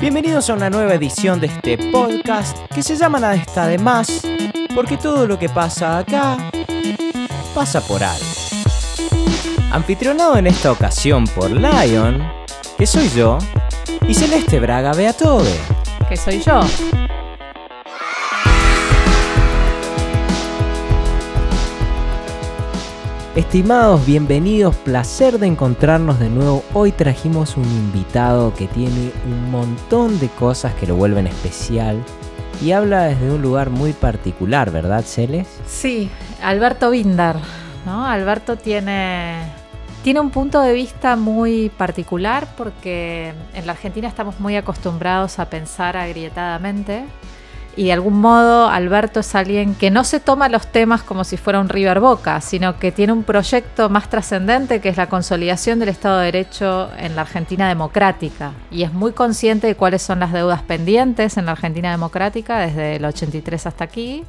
Bienvenidos a una nueva edición de este podcast que se llama Nada está de más, porque todo lo que pasa acá pasa por algo. Anfitrionado en esta ocasión por Lion, que soy yo, y Celeste Braga Beatove. que soy yo. Estimados, bienvenidos, placer de encontrarnos de nuevo. Hoy trajimos un invitado que tiene un montón de cosas que lo vuelven especial y habla desde un lugar muy particular, ¿verdad, Celes? Sí, Alberto Binder, ¿no? Alberto tiene, tiene un punto de vista muy particular porque en la Argentina estamos muy acostumbrados a pensar agrietadamente y de algún modo Alberto es alguien que no se toma los temas como si fuera un River Boca, sino que tiene un proyecto más trascendente que es la consolidación del Estado de Derecho en la Argentina democrática y es muy consciente de cuáles son las deudas pendientes en la Argentina democrática desde el 83 hasta aquí.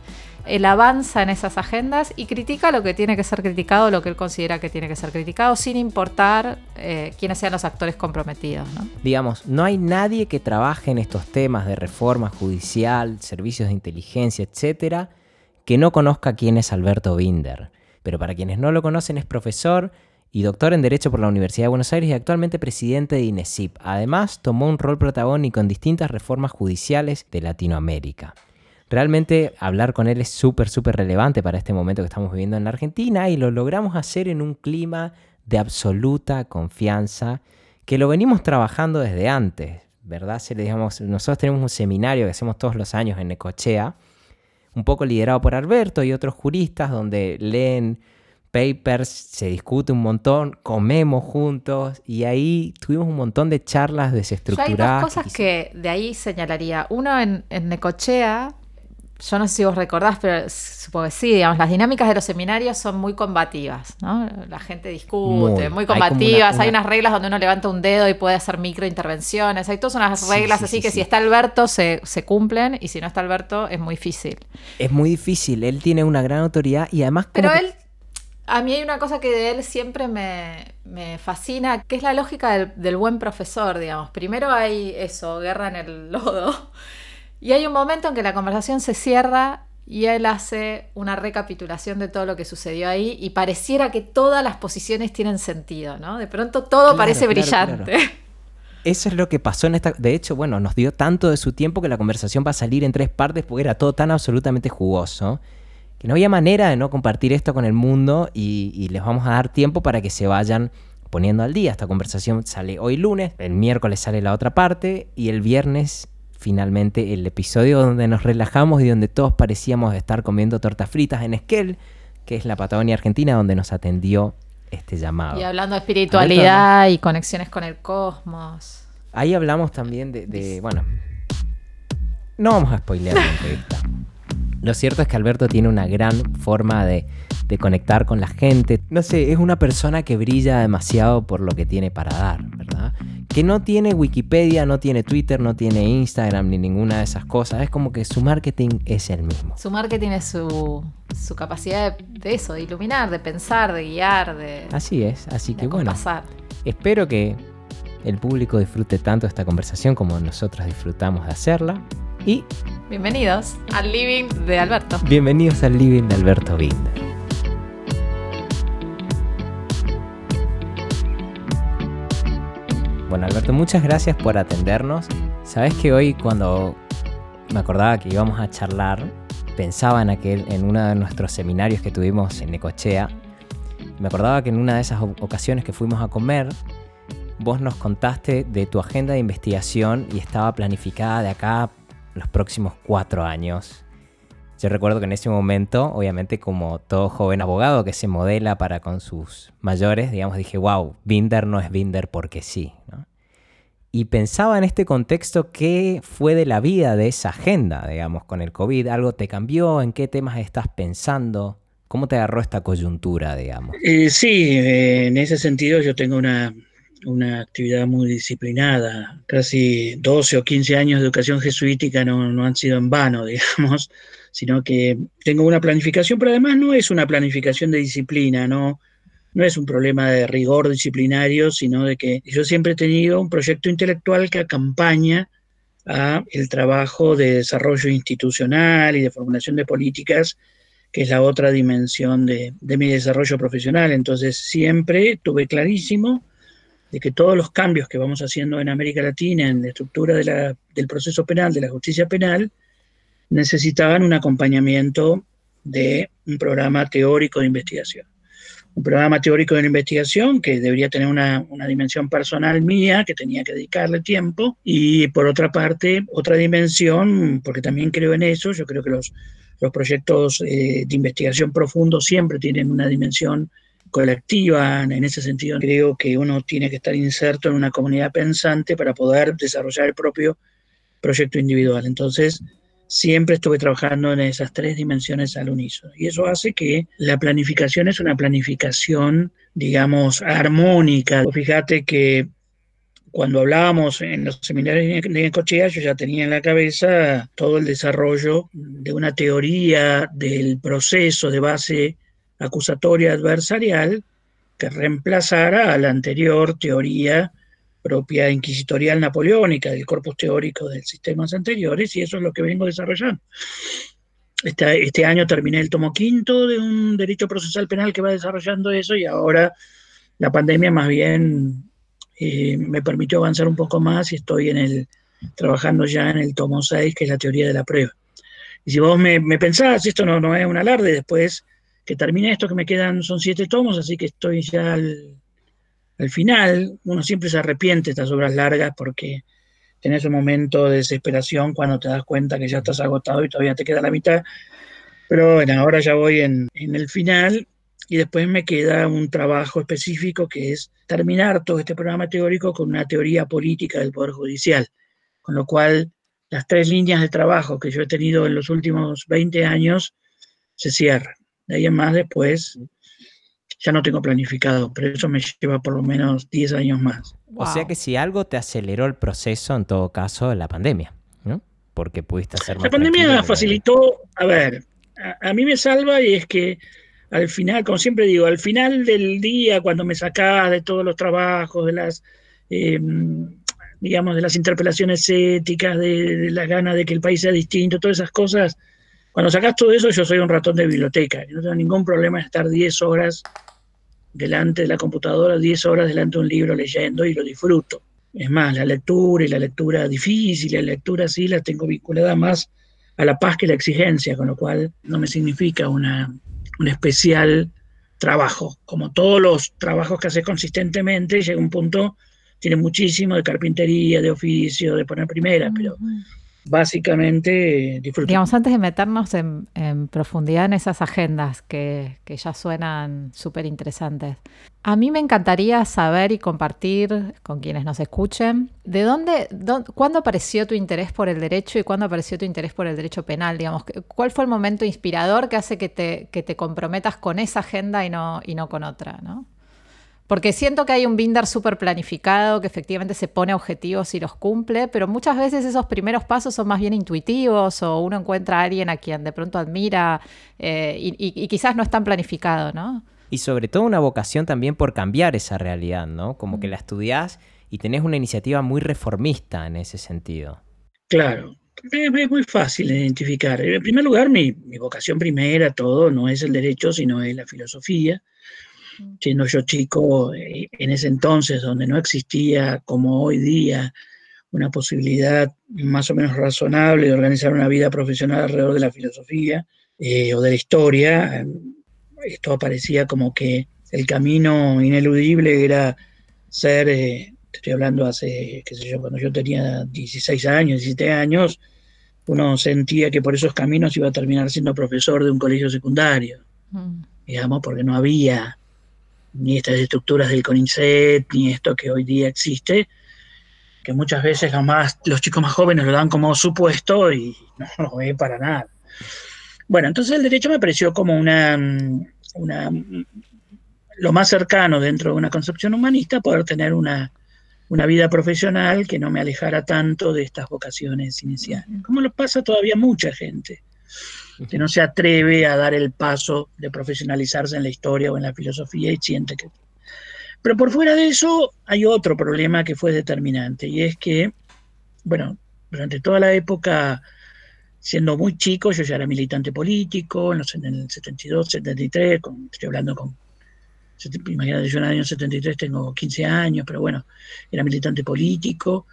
Él avanza en esas agendas y critica lo que tiene que ser criticado, lo que él considera que tiene que ser criticado, sin importar eh, quiénes sean los actores comprometidos. Digamos, no hay nadie que trabaje en estos temas de reforma judicial, servicios de inteligencia, etcétera, que no conozca quién es Alberto Binder. Pero para quienes no lo conocen, es profesor y doctor en Derecho por la Universidad de Buenos Aires y actualmente presidente de INESIP. Además, tomó un rol protagónico en distintas reformas judiciales de Latinoamérica. Realmente hablar con él es súper, súper relevante para este momento que estamos viviendo en la Argentina y lo logramos hacer en un clima de absoluta confianza que lo venimos trabajando desde antes, ¿verdad? Se le digamos, nosotros tenemos un seminario que hacemos todos los años en Necochea, un poco liderado por Alberto y otros juristas, donde leen papers, se discute un montón, comemos juntos y ahí tuvimos un montón de charlas Yo hay desestructuradas. dos cosas que de ahí señalaría. Uno en, en Necochea, yo no sé si vos recordás, pero supongo que sí, digamos, las dinámicas de los seminarios son muy combativas, ¿no? La gente discute, Muy. muy, Hay combativas, una- hay una- unas reglas donde uno levanta un dedo y puede hacer microintervenciones, hay todas unas reglas sí, así sí, que si está Alberto se, se cumplen y si no está Alberto es muy difícil. Es muy difícil, él tiene una gran autoridad y además... Pero que- él, a mí hay una cosa que de él siempre me, me fascina, que es la lógica del, del buen profesor, digamos. Primero hay eso, guerra en el lodo, y hay un momento en que la conversación se cierra y él hace una recapitulación de todo lo que sucedió ahí y pareciera que todas las posiciones tienen sentido, ¿no? De pronto todo Claro, parece claro, brillante. Eso es lo que pasó en esta... De hecho, bueno, nos dio tanto de su tiempo que la conversación va a salir en tres partes porque era todo tan absolutamente jugoso que no había manera de no compartir esto con el mundo y, y les vamos a dar tiempo para que se vayan poniendo al día. Esta conversación sale hoy lunes, el miércoles sale la otra parte y el viernes finalmente el episodio donde nos relajamos y donde todos parecíamos estar comiendo tortas fritas en Esquel, que es la Patagonia Argentina donde nos atendió este llamado. Y hablando de espiritualidad y conexiones con el cosmos. Ahí hablamos también de, de- bueno, no vamos a spoilear la entrevista. Lo cierto es que Alberto tiene una gran forma de, de conectar con la gente. No sé, es una persona que brilla demasiado por lo que tiene para dar, ¿verdad? Que no tiene Wikipedia, no tiene Twitter, no tiene Instagram ni ninguna de esas cosas. Es como que su marketing es el mismo. Su marketing es su, su capacidad de, de eso, de iluminar, de pensar, de guiar, de, Así es, así que bueno, acompasar. espero que el público disfrute tanto esta conversación como nosotros disfrutamos de hacerla. Y Bienvenidos al living de Alberto. Bienvenidos al living de Alberto Binder. Bueno, Alberto, muchas gracias por atendernos. Sabes que hoy cuando me acordaba que íbamos a charlar, pensaba en aquel, en uno de nuestros seminarios que tuvimos en Necochea. Me acordaba que en una de esas ocasiones que fuimos a comer, vos nos contaste de tu agenda de investigación y estaba planificada de acá los próximos cuatro años. Yo recuerdo que en ese momento, obviamente como todo joven abogado que se modela para con sus mayores, digamos, dije, wow, Binder no es Binder porque sí. Y pensaba en este contexto qué fue de la vida de esa agenda, digamos, con el COVID. ¿Algo te cambió? ¿En qué temas estás pensando? ¿Cómo te agarró esta coyuntura, digamos? Eh, sí, eh, en ese sentido yo tengo una, una actividad muy disciplinada. Casi 12 o 15 años de educación jesuítica no, no han sido en vano, digamos, sino que tengo una planificación, pero además no es una planificación de disciplina, no, no es un problema de rigor disciplinario, sino de que yo siempre he tenido un proyecto intelectual que acompaña a el trabajo de desarrollo institucional y de formulación de políticas, que es la otra dimensión de, mi desarrollo profesional. Entonces siempre tuve clarísimo de que todos los cambios que vamos haciendo en América Latina en la estructura del proceso penal, de la justicia penal, necesitaban un acompañamiento de un programa teórico de investigación. Un programa teórico de investigación que debería tener una, dimensión personal mía, que tenía que dedicarle tiempo, y por otra parte, otra dimensión, porque también creo en eso, yo creo que los, los proyectos eh, de investigación profundo siempre tienen una dimensión colectiva, en ese sentido creo que uno tiene que estar inserto en una comunidad pensante para poder desarrollar el propio proyecto individual. Entonces, siempre estuve trabajando en esas tres dimensiones al unísono. Y eso hace que la planificación es una planificación, digamos, armónica. Fíjate que cuando hablábamos en los seminarios de Cochea, yo ya tenía en la cabeza todo el desarrollo de una teoría del proceso de base acusatoria adversarial que reemplazara a la anterior teoría propia inquisitorial napoleónica, del corpus teórico de sistemas anteriores, y eso es lo que vengo desarrollando. Este, este, año terminé el tomo quinto de un derecho procesal penal que va desarrollando eso, y ahora la pandemia más bien eh, me permitió avanzar un poco más y estoy en el, trabajando ya en el tomo 6, que es la teoría de la prueba. Y si vos me, me pensás, esto no, no es un alarde, después que termine esto, que me quedan, son siete tomos, así que estoy ya al, al final uno siempre se arrepiente de estas obras largas porque tenés un momento de desesperación cuando te das cuenta que ya estás agotado y todavía te queda la mitad. Pero bueno, ahora ya voy en, el final y después me queda un trabajo específico que es terminar todo este programa teórico con una teoría política del Poder Judicial. Con lo cual, las tres líneas de trabajo que yo he tenido en los últimos 20 años se cierran. De ahí en más después ya no tengo planificado, pero eso me lleva por lo menos 10 años más. O sea que si algo te aceleró el proceso, en todo caso, la pandemia, ¿no? Porque pudiste hacer más. La pandemia facilitó, a ver, a, mí me salva y es que al final, como siempre digo, al final del día, cuando me sacás de todos los trabajos, de las, em, digamos, de las interpelaciones éticas, de, de las ganas de que el país sea distinto, todas esas cosas, cuando sacás todo eso, yo soy un ratón de biblioteca, y no tengo ningún problema en estar 10 horas delante de la computadora 10 horas delante de un libro leyendo y lo disfruto. Es más, la lectura y la lectura difícil, la lectura sí la tengo vinculada más a la paz que la exigencia, con lo cual no me significa una, un especial trabajo. Como todos los trabajos que hace consistentemente, llega un punto, tiene muchísimo de carpintería, de oficio, de poner primera, pero básicamente disfruto. Digamos, antes de meternos en, profundidad en esas agendas que, ya suenan súper interesantes, a mí me encantaría saber y compartir con quienes nos escuchen, ¿de dónde, cuándo apareció tu interés por el derecho y cuándo apareció tu interés por el derecho penal? Digamos, ¿cuál fue el momento inspirador que hace que te, que te comprometas con esa agenda y no, y no con otra, ¿no? Porque siento que hay un Binder súper planificado, que efectivamente se pone objetivos y los cumple, pero muchas veces esos primeros pasos son más bien intuitivos o uno encuentra a alguien a quien de pronto admira eh, y, quizás no es tan planificado, ¿no? Y sobre todo una vocación también por cambiar esa realidad, ¿no? Como que la estudiás y tenés una iniciativa muy reformista en ese sentido. Claro, es muy fácil identificar. En primer lugar, mi, mi vocación primera, todo, no es el derecho, sino es la filosofía siendo yo chico eh, en ese entonces, donde no existía como hoy día una posibilidad más o menos razonable de organizar una vida profesional alrededor de la filosofía eh, o de la historia, esto aparecía como que el camino ineludible era ser, eh, estoy hablando hace, qué sé yo, cuando yo tenía 16 años, 17 años, uno sentía que por esos caminos iba a terminar siendo profesor de un colegio secundario, mm. digamos, porque no había ni estas estructuras del CONICET, ni esto que hoy día existe, que muchas veces los, más, los chicos más jóvenes lo dan como supuesto y no lo ve para nada. Bueno, entonces el derecho me pareció como una, una lo más cercano dentro de una concepción humanista, poder tener una, una vida profesional que no me alejara tanto de estas vocaciones iniciales, como lo pasa todavía mucha gente que no se atreve a dar el paso de profesionalizarse en la historia o en la filosofía y siente que... Pero por fuera de eso hay otro problema que fue determinante y es que, bueno, durante toda la época, siendo muy chico, yo ya era militante político, en, en el 72, 73, estoy hablando con imagínate, yo en el año 73 tengo 15 años, pero bueno, era militante político.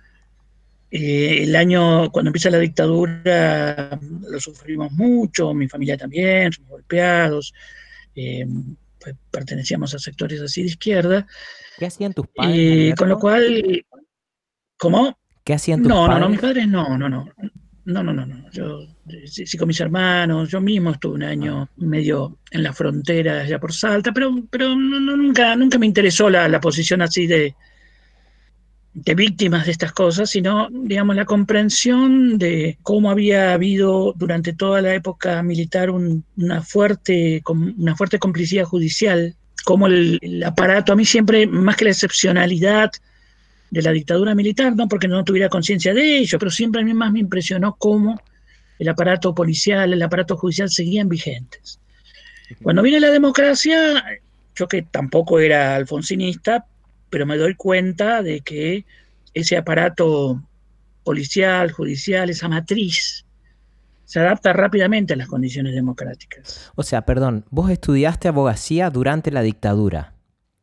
Eh, el año, cuando empieza la dictadura, lo sufrimos mucho, mi familia también, somos golpeados, eh, pues, pertenecíamos a sectores así de izquierda. ¿Qué hacían tus padres? Eh, con lo cual, ¿cómo? ¿Qué hacían tus no, padres? No, no, mis padres no, no, no. No, no, no, no. Yo sí, sí, con mis hermanos, yo mismo estuve un año medio en la frontera allá por Salta, pero, pero no, no, nunca, nunca me interesó la, la posición así de, de víctimas de estas cosas, sino, digamos, la comprensión de cómo había habido durante toda la época militar un, una, fuerte, una fuerte complicidad judicial, cómo el, el aparato, a mí siempre, más que la excepcionalidad, de la dictadura militar, no porque no tuviera conciencia de ello, pero siempre a mí más me impresionó cómo el aparato policial, el aparato judicial seguían vigentes. Cuando viene la democracia, yo que tampoco era alfonsinista, pero me doy cuenta de que ese aparato policial, judicial, esa matriz, se adapta rápidamente a las condiciones democráticas. O sea, perdón, vos estudiaste abogacía durante la dictadura.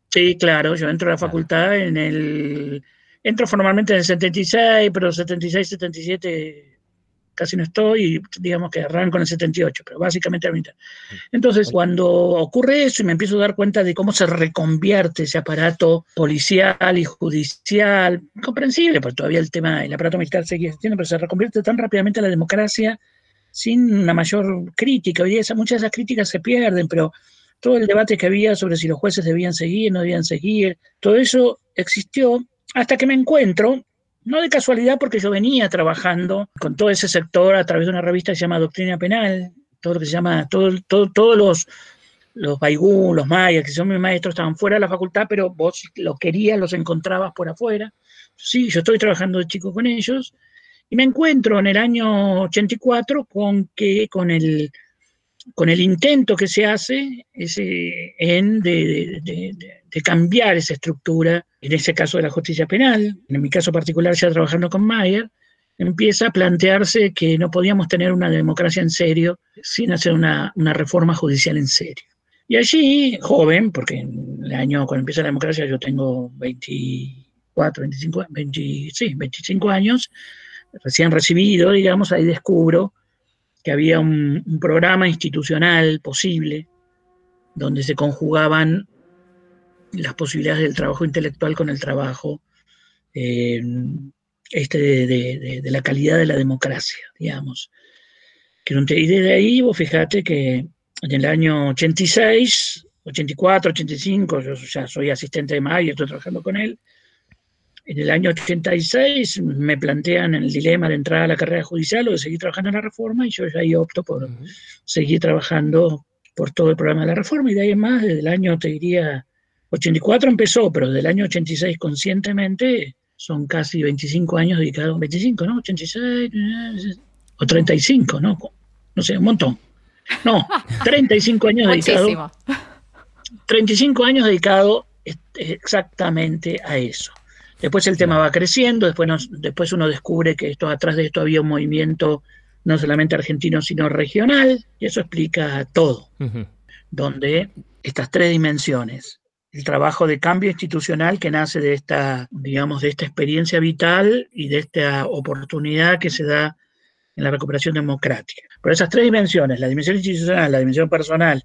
Sí, claro, yo entro a la facultad en el Entro formalmente en el 76, pero 76, 77 casi no estoy, y digamos que arranco en el 78, pero básicamente a mitad. Entonces, cuando ocurre eso y me empiezo a dar cuenta de cómo se reconvierte ese aparato policial y judicial, comprensible, porque todavía el tema, el aparato militar sigue existiendo, pero se reconvierte tan rápidamente la democracia sin una mayor crítica. Hoy día muchas de esas críticas se pierden, pero todo el debate que había sobre si los jueces debían seguir, no debían seguir, todo eso existió hasta que me encuentro, no de casualidad porque yo venía trabajando con todo ese sector a través de una revista que se llama Doctrina Penal, todo lo que se llama, todo, todo, todos los, los Baigú, los mayas, que son mis maestros, estaban fuera de la facultad, pero vos los querías, los encontrabas por afuera. Sí, yo estoy trabajando de chico con ellos y me encuentro en el año 84 con que con el con el intento que se hace ese, en de, de, cambiar esa estructura, en ese caso de la justicia penal, en mi caso particular ya trabajando con Mayer, empieza a plantearse que no podíamos tener una democracia en serio sin hacer una, reforma judicial en serio. Y allí, joven, porque en el año cuando empieza la democracia yo tengo 24, 25, 20, sí, 25 años, recién recibido, digamos, ahí descubro que había un, un, programa institucional posible donde se conjugaban las posibilidades del trabajo intelectual con el trabajo eh, este de, de, de, la calidad de la democracia, digamos. Y desde ahí, vos fíjate que en el año 86, 84, 85, yo ya soy asistente de Mayo, estoy trabajando con él, en el año 86 me plantean el dilema de entrar a la carrera judicial o de seguir trabajando en la reforma y yo ya ahí opto por seguir trabajando por todo el programa de la reforma y de ahí en más, desde el año, te diría, 84 empezó, pero desde el año 86 conscientemente son casi 25 años dedicados, 25, ¿no? 86 o 35, ¿no? No sé, un montón. No, 35 años dedicados. 35 años dedicados exactamente a eso. Después el tema va creciendo, después, nos, después uno descubre que esto, atrás de esto había un movimiento no solamente argentino, sino regional, y eso explica todo, uh -huh. donde estas tres dimensiones, el trabajo de cambio institucional que nace de esta, digamos, de esta experiencia vital y de esta oportunidad que se da en la recuperación democrática. Pero esas tres dimensiones, la dimensión institucional, la dimensión personal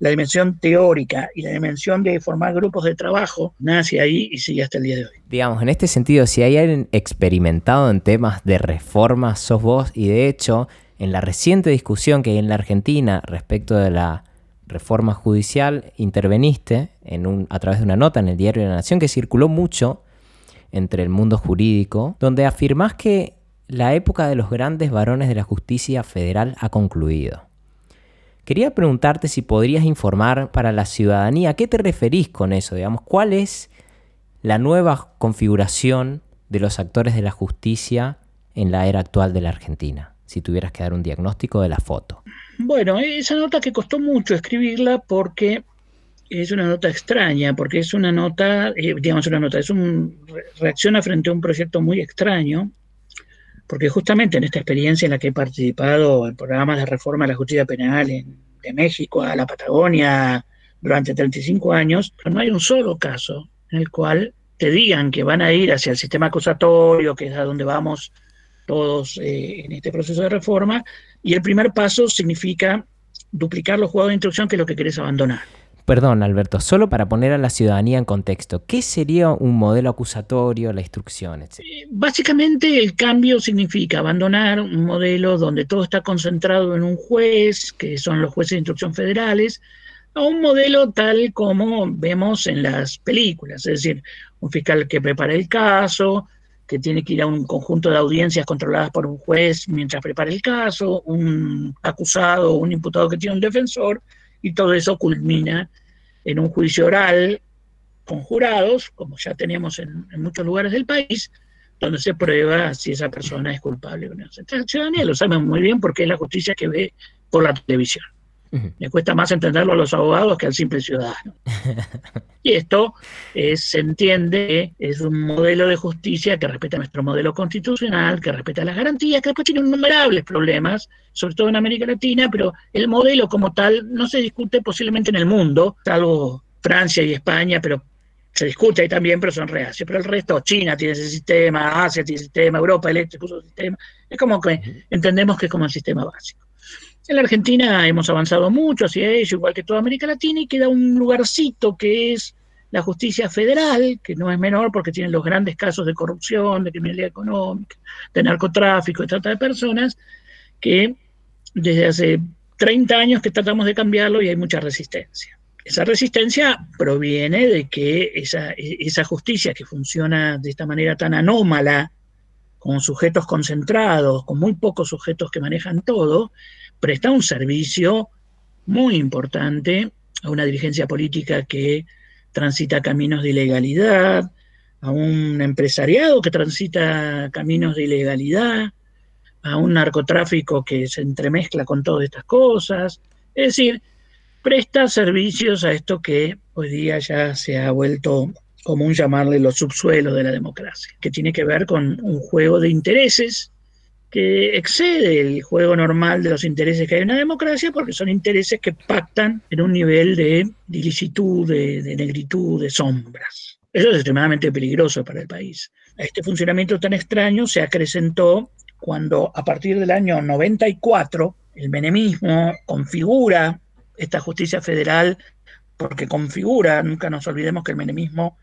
la dimensión teórica y la dimensión de formar grupos de trabajo nace ahí y sigue hasta el día de hoy. Digamos, en este sentido, si hay alguien experimentado en temas de reforma, sos vos, y de hecho, en la reciente discusión que hay en la Argentina respecto de la reforma judicial, interveniste en un, a través de una nota en el Diario de la Nación que circuló mucho entre el mundo jurídico, donde afirmás que la época de los grandes varones de la justicia federal ha concluido. Quería preguntarte si podrías informar para la ciudadanía a qué te referís con eso, digamos, cuál es la nueva configuración de los actores de la justicia en la era actual de la Argentina, si tuvieras que dar un diagnóstico de la foto. Bueno, esa nota que costó mucho escribirla porque es una nota extraña, porque es una nota, eh, digamos una nota, es un reacciona frente a un proyecto muy extraño, porque justamente en esta experiencia en la que he participado en programas de reforma de la justicia penal en, de México a la Patagonia durante 35 años, no hay un solo caso en el cual te digan que van a ir hacia el sistema acusatorio, que es a donde vamos todos eh, en este proceso de reforma, y el primer paso significa duplicar los juegos de instrucción, que es lo que querés abandonar. Perdón, Alberto, solo para poner a la ciudadanía en contexto, ¿qué sería un modelo acusatorio, la instrucción, etc.? Eh, básicamente el cambio significa abandonar un modelo donde todo está concentrado en un juez, que son los jueces de instrucción federales, a un modelo tal como vemos en las películas, es decir, un fiscal que prepara el caso, que tiene que ir a un conjunto de audiencias controladas por un juez mientras prepara el caso, un acusado, un imputado que tiene un defensor, y todo eso culmina en un juicio oral con jurados, como ya tenemos en, muchos lugares del país, donde se prueba si esa persona es culpable o no. La ciudadanía lo sabe muy bien porque es la justicia que ve por la televisión. Le cuesta más entenderlo a los abogados que al simple ciudadano. y esto se entiende, es un modelo de justicia que respeta nuestro modelo constitucional, que respeta las garantías, que después tiene innumerables problemas, sobre todo en América Latina, pero el modelo como tal no se discute posiblemente en el mundo, salvo Francia y España, pero se discute ahí también, pero son reacios. Pero el resto, China tiene ese sistema, Asia tiene ese sistema, Europa el este puso sistema. Es como que entendemos que es como el sistema básico. En la Argentina hemos avanzado mucho hacia ello, igual que toda América Latina, y queda un lugarcito que es la justicia federal, que no es menor porque tiene los grandes casos de corrupción, de criminalidad económica, de narcotráfico, de trata de personas, que desde hace 30 años que tratamos de cambiarlo y hay mucha resistencia. Esa resistencia proviene de que esa, esa justicia que funciona de esta manera tan anómala, con sujetos concentrados, con muy pocos sujetos que manejan todo, presta un servicio muy importante a una dirigencia política que transita caminos de ilegalidad, a un empresariado que transita caminos de ilegalidad, a un narcotráfico que se entremezcla con todas estas cosas. Es decir, presta servicios a esto que hoy día ya se ha vuelto común llamarle los subsuelos de la democracia, que tiene que ver con un juego de intereses que excede el juego normal de los intereses que hay en una democracia, porque son intereses que pactan en un nivel de, ilicitud, de, de negritud, de sombras. Eso es extremadamente peligroso para el país. Este funcionamiento tan extraño se acrecentó cuando a partir del año 94 el menemismo configura esta justicia federal, porque configura, nunca nos olvidemos que el menemismo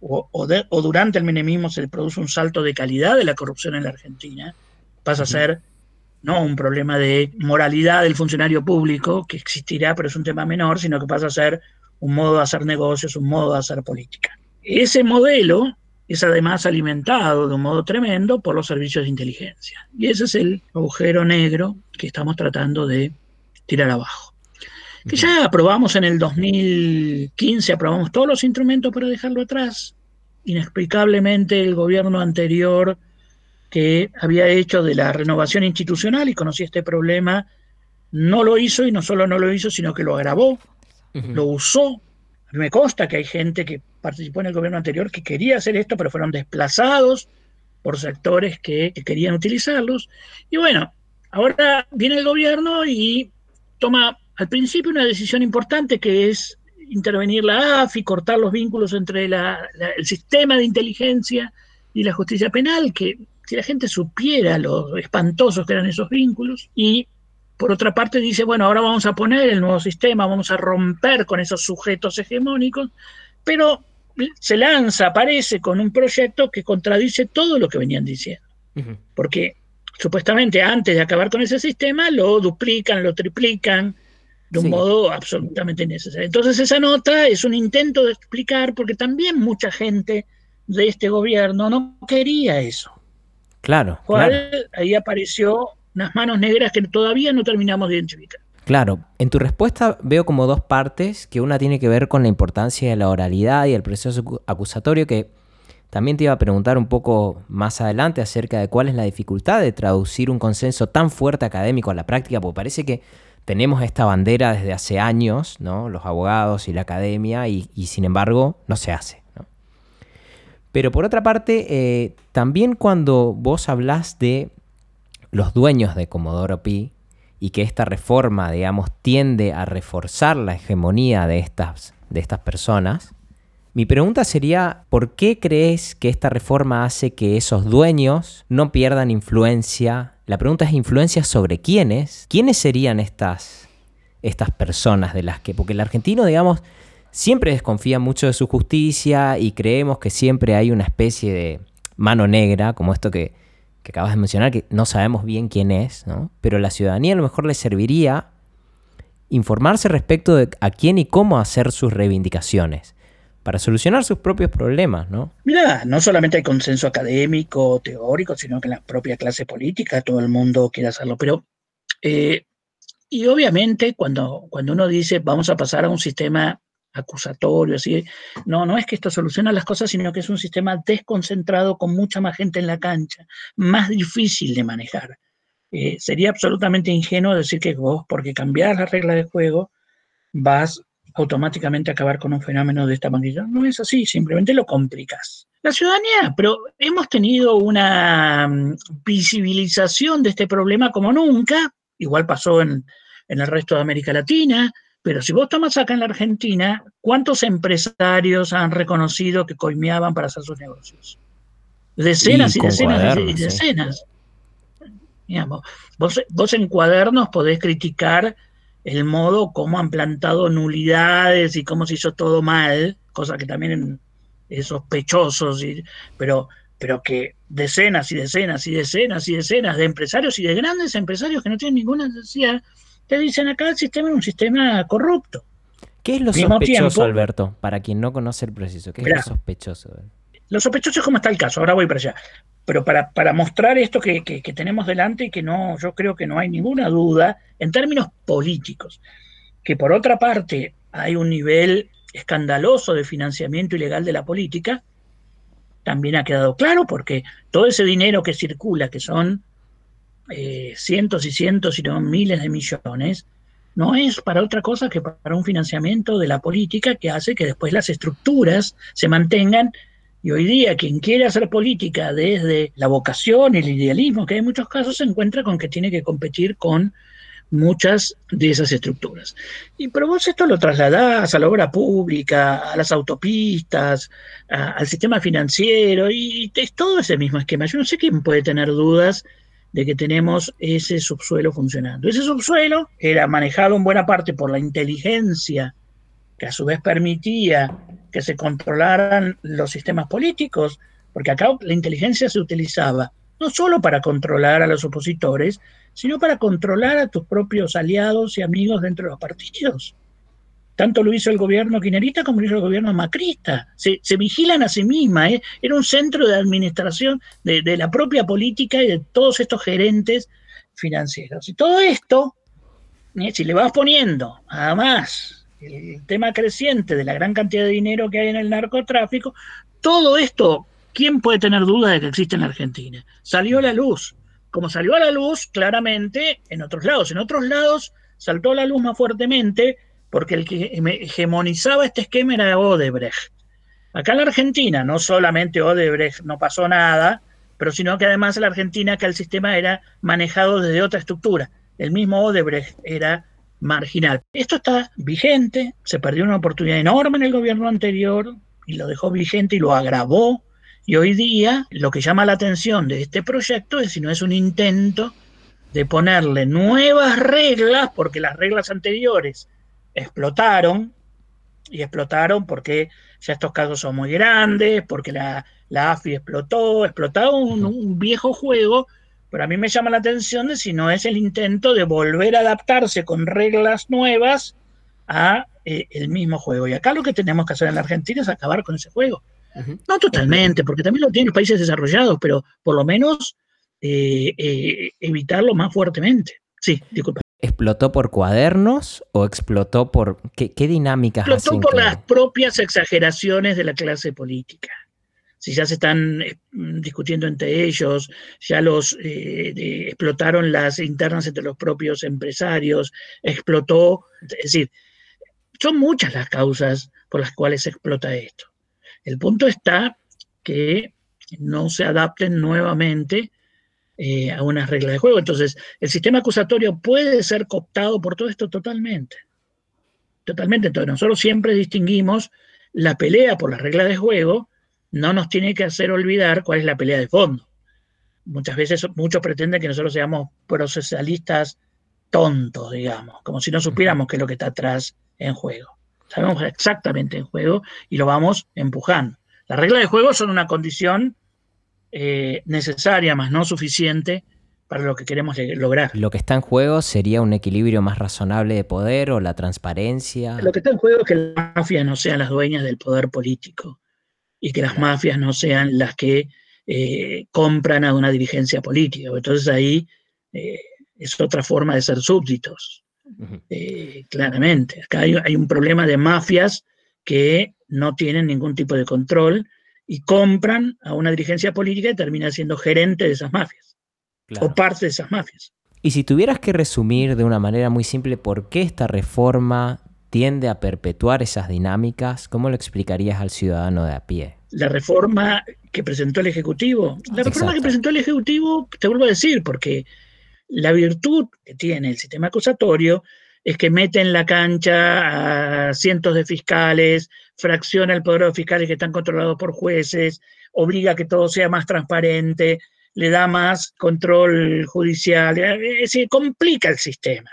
o, o durante el menemismo se produce un salto de calidad de la corrupción en la Argentina, pasa a ser no un problema de moralidad del funcionario público, que existirá, pero es un tema menor, sino que pasa a ser un modo de hacer negocios, un modo de hacer política. Ese modelo es además alimentado de un modo tremendo por los servicios de inteligencia. Y ese es el agujero negro que estamos tratando de tirar abajo. Que ya aprobamos en el 2015, aprobamos todos los instrumentos para dejarlo atrás. Inexplicablemente el gobierno anterior que había hecho de la renovación institucional y conocía este problema, no lo hizo y no solo no lo hizo, sino que lo agravó, lo usó. me consta que hay gente que participó en el gobierno anterior que quería hacer esto, pero fueron desplazados por sectores que, que querían utilizarlos. Y bueno, ahora viene el gobierno y toma al principio una decisión importante que es intervenir la AFI, cortar los vínculos entre el sistema de inteligencia y la justicia penal, que si la gente supiera lo espantosos que eran esos vínculos y por otra parte dice, bueno, ahora vamos a poner el nuevo sistema, vamos a romper con esos sujetos hegemónicos, pero se lanza, aparece con un proyecto que contradice todo lo que venían diciendo. Porque supuestamente antes de acabar con ese sistema lo duplican, lo triplican de un modo absolutamente innecesario. Entonces esa nota es un intento de explicar porque también mucha gente de este gobierno no quería eso. Claro. ahí apareció unas manos negras que todavía no terminamos de identificar. Claro, en tu respuesta veo como dos partes, que una tiene que ver con la importancia de la oralidad y el proceso acusatorio, que también te iba a preguntar un poco más adelante acerca de cuál es la dificultad de traducir un consenso tan fuerte académico a la práctica, porque parece que tenemos esta bandera desde hace años, ¿no? los abogados y la academia, y, y sin embargo no se hace. Pero por otra parte, eh, también cuando vos hablas de los dueños de Comodoro Pi y que esta reforma, digamos, tiende a reforzar la hegemonía de estas, de estas personas, mi pregunta sería, ¿por qué crees que esta reforma hace que esos dueños no pierdan influencia? La pregunta es influencia sobre quiénes. ¿Quiénes serían estas, estas personas de las que, porque el argentino, digamos, siempre desconfía mucho de su justicia y creemos que siempre hay una especie de mano negra, como esto que, que acabas de mencionar, que no sabemos bien quién es, ¿no? pero la ciudadanía a lo mejor le serviría informarse respecto de a quién y cómo hacer sus reivindicaciones para solucionar sus propios problemas, ¿no? Mira, no solamente hay consenso académico, teórico, sino que en la propia clase política todo el mundo quiere hacerlo. Pero, eh, y obviamente cuando, cuando uno dice vamos a pasar a un sistema acusatorio, así, no, no es que esto soluciona las cosas, sino que es un sistema desconcentrado con mucha más gente en la cancha, más difícil de manejar. Eh, sería absolutamente ingenuo decir que vos, porque cambiás las reglas de juego, vas automáticamente acabar con un fenómeno de esta magnitud. No es así, simplemente lo complicas. La ciudadanía, pero hemos tenido una mm, visibilización de este problema como nunca, igual pasó en, el resto de América Latina, pero si vos tomas acá en la Argentina, ¿cuántos empresarios han reconocido que coimeaban para hacer sus negocios? Decenas y, decenas y decenas. vos, vos en cuadernos podés criticar el modo como han plantado nulidades y cómo se hizo todo mal, cosa que también es sospechoso, pero, pero que decenas y decenas y decenas y decenas de empresarios y de grandes empresarios que no tienen ninguna necesidad, te dicen acá el sistema es un sistema corrupto. ¿Qué es lo sospechoso, Alberto? Para quien no conoce el proceso, ¿qué es lo sospechoso? Lo sospechoso es como está el caso, ahora voy para allá. Pero para, para mostrar esto que, tenemos delante y que no, yo creo que no hay ninguna duda, en términos políticos, que por otra parte hay un nivel escandaloso de financiamiento ilegal de la política, también ha quedado claro porque todo ese dinero que circula, que son eh, cientos y cientos y no miles de millones, no es para otra cosa que para un financiamiento de la política que hace que después las estructuras se mantengan y hoy día quien quiere hacer política desde la vocación y el idealismo, que hay muchos casos, se encuentra con que tiene que competir con muchas de esas estructuras. Y pero vos esto lo trasladás a la obra pública, a las autopistas, al sistema financiero, y es todo ese mismo esquema. Yo no sé quién puede tener dudas de que tenemos ese subsuelo funcionando. Ese subsuelo era manejado en buena parte por la inteligencia, que a su vez permitía que se controlaran los sistemas políticos, porque acá la inteligencia se utilizaba no solo para controlar a los opositores, sino para controlar a tus propios aliados y amigos dentro de los partidos. Tanto lo hizo el gobierno quinerita como lo hizo el gobierno macrista. Se, vigilan a sí misma. ¿eh? Era un centro de administración de, la propia política y de todos estos gerentes financieros. Y todo esto, ¿eh? si le vas poniendo, además, el tema creciente de la gran cantidad de dinero que hay en el narcotráfico, todo esto, ¿quién puede tener duda de que existe en Argentina? Salió a la luz, como salió a la luz claramente en otros lados. En otros lados saltó a la luz más fuertemente porque el que hegemonizaba este esquema era Odebrecht. Acá en la Argentina, no solamente Odebrecht no pasó nada, pero sino que además en la Argentina que el sistema era manejado desde otra estructura. El mismo Odebrecht era marginal. Esto está vigente, se perdió una oportunidad enorme en el gobierno anterior y lo dejó vigente y lo agravó. Y hoy día lo que llama la atención de este proyecto es si no es un intento de ponerle nuevas reglas, porque las reglas anteriores explotaron, y explotaron porque ya estos casos son muy grandes, porque la, la AFI explotó, explotó un viejo juego pero a mí me llama la atención de si no es el intento de volver a adaptarse con reglas nuevas a eh, el mismo juego. Y acá lo que tenemos que hacer en la Argentina es acabar con ese juego. No totalmente, porque también lo tienen los países desarrollados, pero por lo menos eh, eh, evitarlo más fuertemente. Sí, disculpa. ¿Explotó por cuadernos o explotó por qué, qué dinámicas? Explotó por las propias exageraciones de la clase política si ya se están eh, discutiendo entre ellos, ya los eh, explotaron las internas entre los propios empresarios, explotó, es decir, son muchas las causas por las cuales se explota esto. El punto está que no se adapten nuevamente eh, a unas reglas de juego. Entonces, el sistema acusatorio puede ser cooptado por todo esto totalmente. Totalmente. Entonces, nosotros siempre distinguimos la pelea por las reglas de juego, no nos tiene que hacer olvidar cuál es la pelea de fondo. Muchas veces muchos pretenden que nosotros seamos procesalistas tontos, digamos, como si no supiéramos qué es lo que está atrás en juego. Sabemos exactamente en juego y lo vamos empujando. Las reglas de juego son una condición eh, necesaria, más no suficiente para lo que queremos lograr. Lo que está en juego sería un equilibrio más razonable de poder o la transparencia. Lo que está en juego es que las mafias no sean las dueñas del poder político y que las mafias no sean las que eh, compran a una dirigencia política. Entonces ahí eh, es otra forma de ser súbditos, claramente. Acá hay un problema de mafias que no tienen ningún tipo de control y compran a una dirigencia política y termina siendo gerente de esas mafias o parte de esas mafias. Y si tuvieras que resumir de una manera muy simple por qué esta reforma tiende a perpetuar esas dinámicas, ¿cómo lo explicarías al ciudadano de a pie? La reforma que presentó el Ejecutivo. La reforma que presentó el Ejecutivo, te vuelvo a decir, porque la virtud que tiene el sistema acusatorio es que mete en la cancha a cientos de fiscales, fracciona el poder de los fiscales que están controlados por jueces, obliga a que todo sea más transparente, le da más control judicial, es decir, complica el sistema.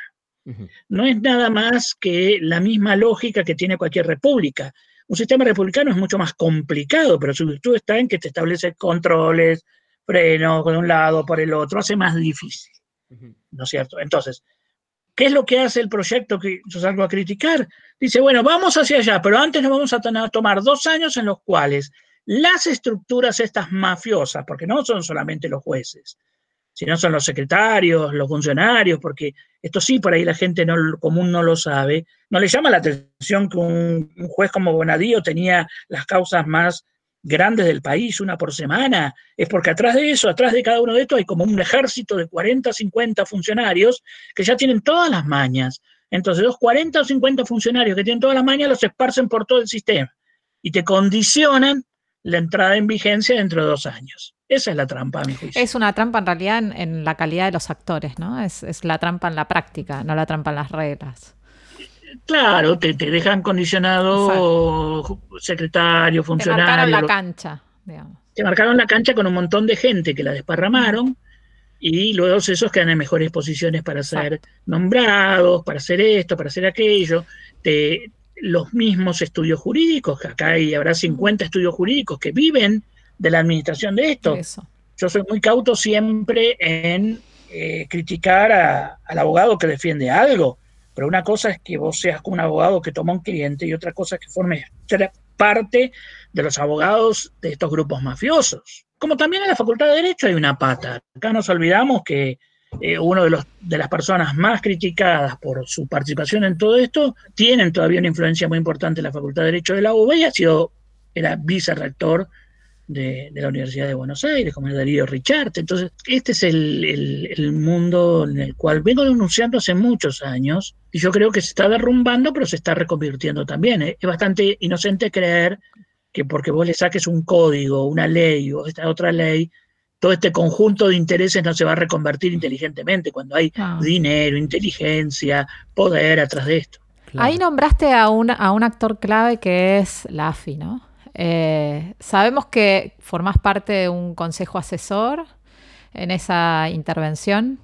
No es nada más que la misma lógica que tiene cualquier república. Un sistema republicano es mucho más complicado, pero su virtud está en que te establece controles, frenos por un lado, por el otro, hace más difícil. ¿No es cierto? Entonces, ¿Qué es lo que hace el proyecto que yo salgo a criticar? Dice, bueno, vamos hacia allá, pero antes nos vamos a tomar dos años en los cuales las estructuras estas mafiosas, porque no son solamente los jueces, sino son los secretarios, los funcionarios, porque esto sí, por ahí la gente no, común no lo sabe, no le llama la atención que un, un juez como Bonadío tenía las causas más grandes del país, una por semana, es porque atrás de eso, atrás de cada uno de estos hay como un ejército de 40, 50 funcionarios que ya tienen todas las mañas. Entonces, los 40 o 50 funcionarios que tienen todas las mañas los esparcen por todo el sistema y te condicionan la entrada en vigencia dentro de dos años. Esa es la trampa, a mi juicio. Es una trampa en realidad en, la calidad de los actores, ¿no? Es, es la trampa en la práctica, no la trampa en las reglas. Claro, te, dejan condicionado secretario, funcionario. Te marcaron la cancha, digamos. Te marcaron la cancha con un montón de gente que la desparramaron y luego esos quedan en mejores posiciones para ser nombrados, para hacer esto, para hacer aquello. los mismos estudios jurídicos, acá hay, habrá 50 estudios jurídicos que viven de la administración de esto. Yo soy muy cauto siempre en eh, criticar al abogado que defiende algo pero una cosa es que vos seas un abogado que toma un cliente y otra cosa es que formes parte de los abogados de estos grupos mafiosos. Como también en la Facultad de Derecho hay una pata. Acá nos olvidamos que eh, uno de, los, de las personas más criticadas por su participación en todo esto tienen todavía una influencia muy importante en la Facultad de Derecho de la UB y ha sido, era vicerrector de, la Universidad de Buenos Aires, como el Darío Richard. Entonces, este es el, mundo en el cual vengo denunciando hace muchos años y yo creo que se está derrumbando, pero se está reconvirtiendo también. ¿eh? Es bastante inocente creer que porque vos le saques un código, una ley o esta otra ley, todo este conjunto de intereses no se va a reconvertir inteligentemente cuando hay ah. dinero, inteligencia, poder atrás de esto. Ahí nombraste a un, a un actor clave que es Lafi, ¿no? Eh, sabemos que formás parte de un consejo asesor en esa intervención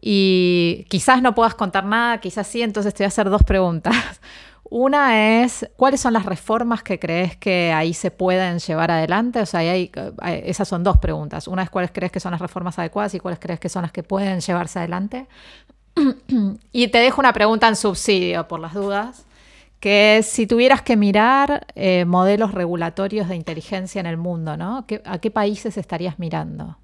y quizás no puedas contar nada, quizás sí, entonces te voy a hacer dos preguntas. Una es, ¿cuáles son las reformas que crees que ahí se pueden llevar adelante? O sea, hay, eh, esas son dos preguntas. Una es cuáles crees que son las reformas adecuadas y cuáles crees que son las que pueden llevarse adelante. y te dejo una pregunta en subsidio por las dudas que si tuvieras que mirar eh, modelos regulatorios de inteligencia en el mundo, ¿no? ¿A qué países estarías mirando?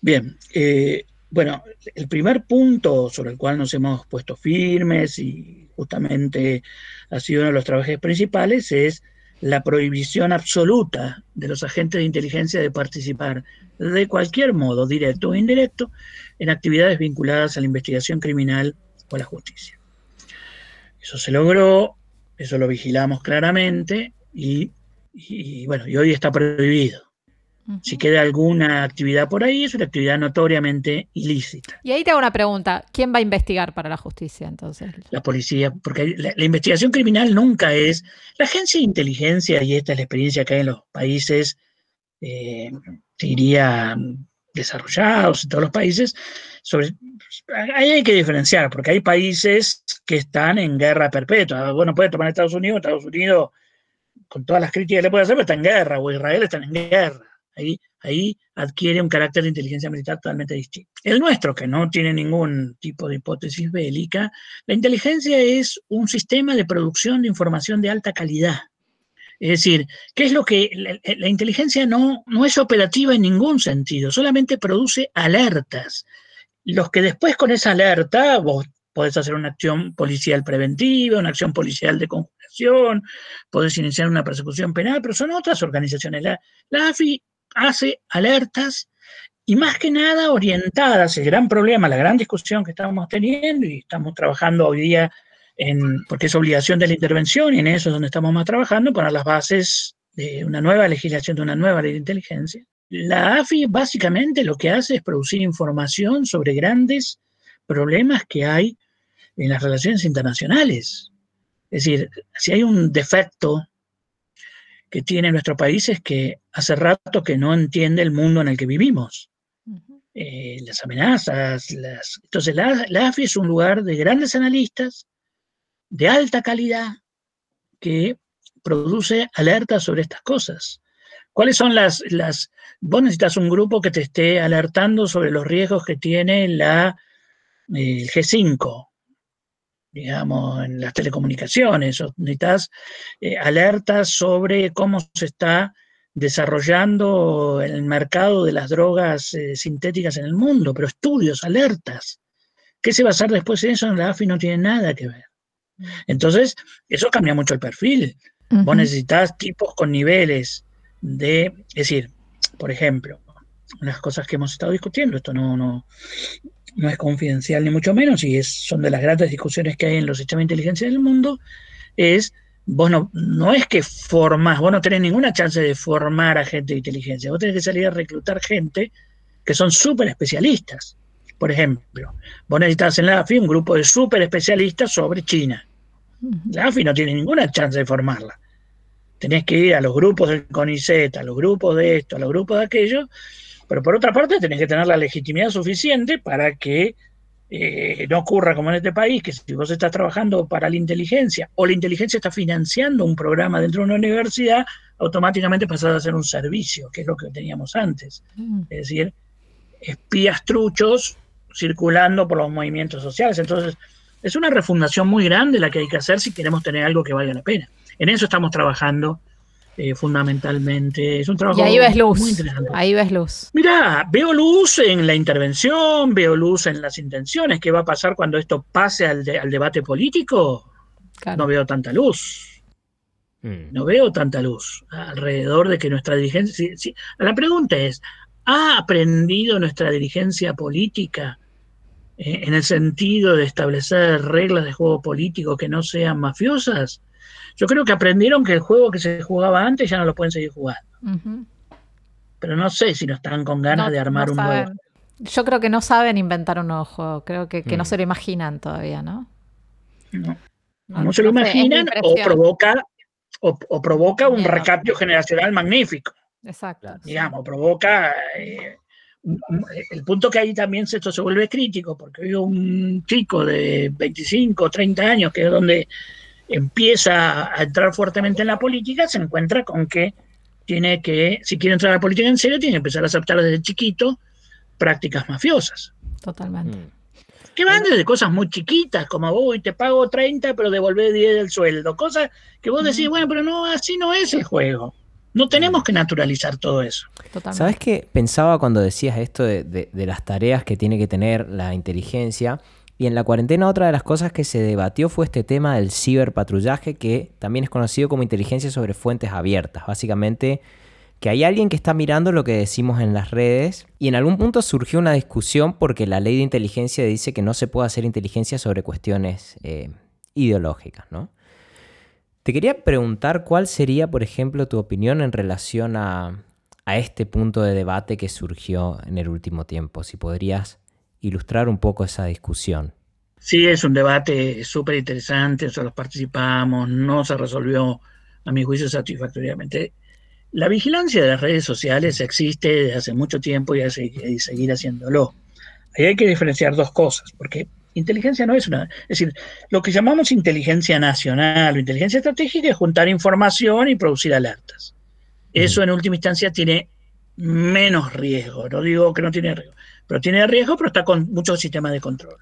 Bien, eh, bueno, el primer punto sobre el cual nos hemos puesto firmes y justamente ha sido uno de los trabajos principales es la prohibición absoluta de los agentes de inteligencia de participar de cualquier modo, directo o indirecto, en actividades vinculadas a la investigación criminal o a la justicia. Eso se logró eso lo vigilamos claramente y, bueno, y hoy está prohibido. Si queda alguna actividad por ahí, es una actividad notoriamente ilícita. Y ahí te hago una pregunta. ¿Quién va a investigar para la justicia entonces? La policía, porque la, investigación criminal nunca es... La agencia de inteligencia, y esta es la experiencia que hay en los países, eh, diría, desarrollados, en todos los países, ahí hay que diferenciar, porque hay países que están en guerra perpetua. Bueno, puede tomar Estados Unidos, Estados Unidos, con todas las críticas que le puede hacer, pero está en guerra, o Israel está en guerra. Ahí, adquiere un carácter de inteligencia militar totalmente distinto. El nuestro, que no tiene ningún tipo de hipótesis bélica, la inteligencia es un sistema de producción de información de alta calidad. Es decir, ¿qué es lo que la, inteligencia no, no es operativa en ningún sentido, solamente produce alertas. Los que después con esa alerta, vos podés hacer una acción policial preventiva, una acción policial de conjuración, podés iniciar una persecución penal, pero son otras organizaciones. La, la AFI hace alertas y más que nada orientadas, el gran problema, la gran discusión que estamos teniendo y estamos trabajando hoy día en, porque es obligación de la intervención y en eso es donde estamos más trabajando, poner las bases de una nueva legislación, de una nueva ley de inteligencia. La AFI básicamente lo que hace es producir información sobre grandes problemas que hay en las relaciones internacionales. Es decir, si hay un defecto que tiene nuestro país es que hace rato que no entiende el mundo en el que vivimos. Eh, las amenazas, las... entonces la, AFI es un lugar de grandes analistas, de alta calidad, que produce alertas sobre estas cosas. ¿Cuáles son las, las... Vos necesitas un grupo que te esté alertando sobre los riesgos que tiene la, el G5, digamos, en las telecomunicaciones, necesitas eh, alertas sobre cómo se está desarrollando el mercado de las drogas eh, sintéticas en el mundo, pero estudios, alertas. ¿Qué se va a hacer después de eso? La AFI no tiene nada que ver. Entonces, eso cambia mucho el perfil. Vos necesitas tipos con niveles de, es decir, por ejemplo, unas cosas que hemos estado discutiendo, esto no, no, no es confidencial ni mucho menos, y es, son de las grandes discusiones que hay en los sistemas de inteligencia del mundo, es, vos no, no es que formás, vos no tenés ninguna chance de formar a gente de inteligencia, vos tenés que salir a reclutar gente que son súper especialistas. Por ejemplo, vos necesitas en la AFI un grupo de súper especialistas sobre China. La AFI no tiene ninguna chance de formarla. Tenés que ir a los grupos del CONICET, a los grupos de esto, a los grupos de aquello, pero por otra parte, tenés que tener la legitimidad suficiente para que eh, no ocurra como en este país, que si vos estás trabajando para la inteligencia o la inteligencia está financiando un programa dentro de una universidad, automáticamente pasás a ser un servicio, que es lo que teníamos antes. Mm. Es decir, espías truchos circulando por los movimientos sociales. Entonces, es una refundación muy grande la que hay que hacer si queremos tener algo que valga la pena. En eso estamos trabajando eh, fundamentalmente. Es un trabajo y ahí ves luz. muy interesante. Ahí ves luz. Mira, veo luz en la intervención, veo luz en las intenciones. ¿Qué va a pasar cuando esto pase al, debate político? No veo tanta luz. Mm. No veo tanta luz alrededor de que nuestra dirigencia... La pregunta es, ¿ha aprendido nuestra dirigencia política eh, en el sentido de establecer reglas de juego político que no sean mafiosas? Yo creo que aprendieron que el juego que se jugaba antes ya no lo pueden seguir jugando. Pero no sé si no están con ganas de armar un nuevo. Yo creo que no saben inventar un nuevo juego. Creo que, no mm. se lo imaginan todavía, ¿no? No. No, se lo imaginan o provoca, o, provoca un recambio generacional magnífico. Exacto. Digamos, provoca. Eh, el punto que ahí también esto se vuelve crítico, porque hoy un chico de 25, 30 años, que es donde empieza a entrar fuertemente en la política, se encuentra con que tiene que, si quiere entrar a la política en serio, tiene que empezar a aceptar desde chiquito prácticas mafiosas. Totalmente. Mm. Que van desde cosas muy chiquitas, como, uy, te pago 30, pero devolvé 10 del sueldo. Cosas que vos decís, bueno, pero no, así no es el juego. No tenemos que naturalizar todo eso. Totalmente. ¿Sabes qué? Pensaba cuando decías esto de las tareas que tiene que tener la inteligencia y en la cuarentena otra de las cosas que se debatió fue este tema del ciberpatrullaje, que también es conocido como inteligencia sobre fuentes abiertas. Básicamente que hay alguien que está mirando lo que decimos en las redes y en algún punto surgió una discusión porque la ley de inteligencia dice que no se puede hacer inteligencia sobre cuestiones eh, ideológicas, ¿no? Te quería preguntar cuál sería, por ejemplo, tu opinión en relación a, a este punto de debate que surgió en el último tiempo. Si podrías ilustrar un poco esa discusión. Sí, es un debate súper interesante, nosotros participamos, no se resolvió, a mi juicio, satisfactoriamente. La vigilancia de las redes sociales existe desde hace mucho tiempo y hay que seguir haciéndolo. Hay que diferenciar dos cosas, porque inteligencia no es una... Es decir, lo que llamamos inteligencia nacional o inteligencia estratégica es juntar información y producir alertas. Eso en última instancia tiene menos riesgo, no digo que no tiene riesgo, pero tiene riesgo, pero está con muchos sistemas de control.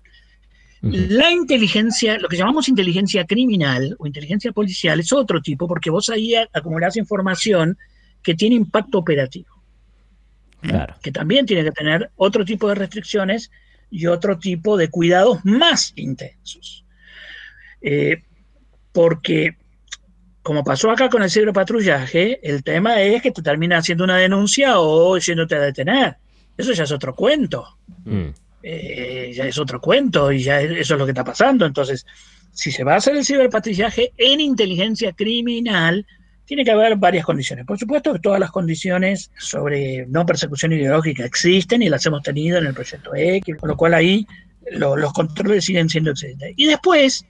La inteligencia, lo que llamamos inteligencia criminal o inteligencia policial es otro tipo, porque vos ahí acumulás información que tiene impacto operativo. Que también tiene que tener otro tipo de restricciones y otro tipo de cuidados más intensos. Eh, porque, como pasó acá con el ciberpatrullaje, el tema es que te termina haciendo una denuncia o yéndote a detener. Eso ya es otro cuento. Mm. Eh, ya es otro cuento y ya eso es lo que está pasando. Entonces, si se va a hacer el ciberpatrullaje en inteligencia criminal, tiene que haber varias condiciones. Por supuesto que todas las condiciones sobre no persecución ideológica existen y las hemos tenido en el proyecto X, con lo cual ahí los controles siguen siendo excelentes. Y después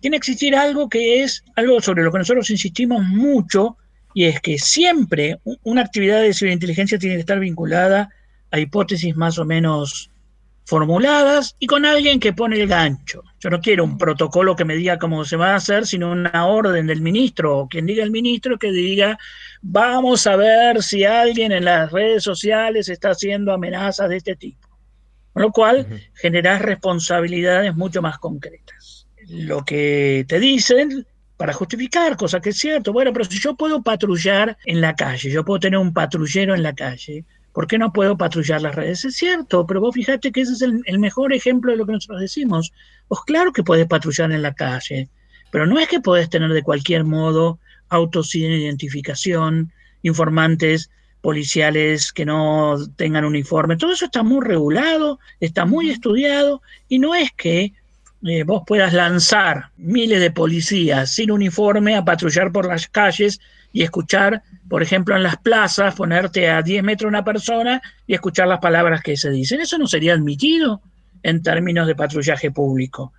tiene que existir algo que es algo sobre lo que nosotros insistimos mucho y es que siempre una actividad de ciberinteligencia tiene que estar vinculada a hipótesis más o menos formuladas y con alguien que pone el gancho. Yo no quiero un protocolo que me diga cómo se va a hacer, sino una orden del ministro o quien diga el ministro que diga, vamos a ver si alguien en las redes sociales está haciendo amenazas de este tipo. Con lo cual, generas responsabilidades mucho más concretas. Lo que te dicen para justificar, cosa que es cierto, bueno, pero si yo puedo patrullar en la calle, yo puedo tener un patrullero en la calle, ¿Por qué no puedo patrullar las redes? Es cierto, pero vos fíjate que ese es el, mejor ejemplo de lo que nosotros decimos. Vos claro que puedes patrullar en la calle, pero no es que podés tener de cualquier modo autos sin identificación, informantes policiales que no tengan uniforme. Todo eso está muy regulado, está muy estudiado y no es que eh, vos puedas lanzar miles de policías sin uniforme a patrullar por las calles y escuchar, por ejemplo, en las plazas, ponerte a 10 metros una persona y escuchar las palabras que se dicen. Eso no sería admitido en términos de patrullaje público.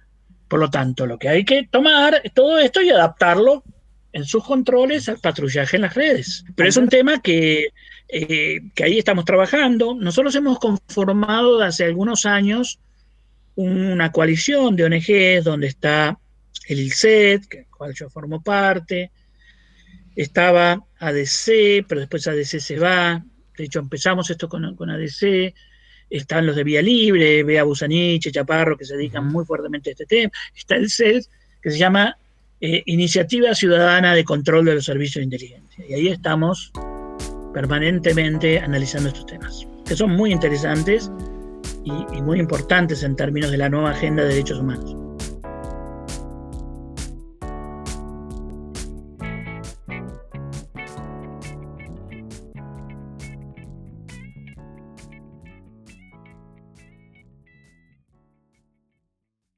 Por lo tanto, lo que hay que tomar es todo esto y adaptarlo en sus controles al patrullaje en las redes. Pero es un tema que, eh, que ahí estamos trabajando. Nosotros hemos conformado hace algunos años una coalición de ONGs donde está el ILCET, del cual yo formo parte, estaba ADC, pero después ADC se va, de hecho empezamos esto con, ADC, están los de Vía Libre, Bea Busaniche, Chaparro, que se dedican muy fuertemente a este tema, está el CED, que se llama eh, Iniciativa Ciudadana de Control de los Servicios de Inteligencia, y ahí estamos permanentemente analizando estos temas, que son muy interesantes y muy importantes en términos de la nueva agenda de derechos humanos.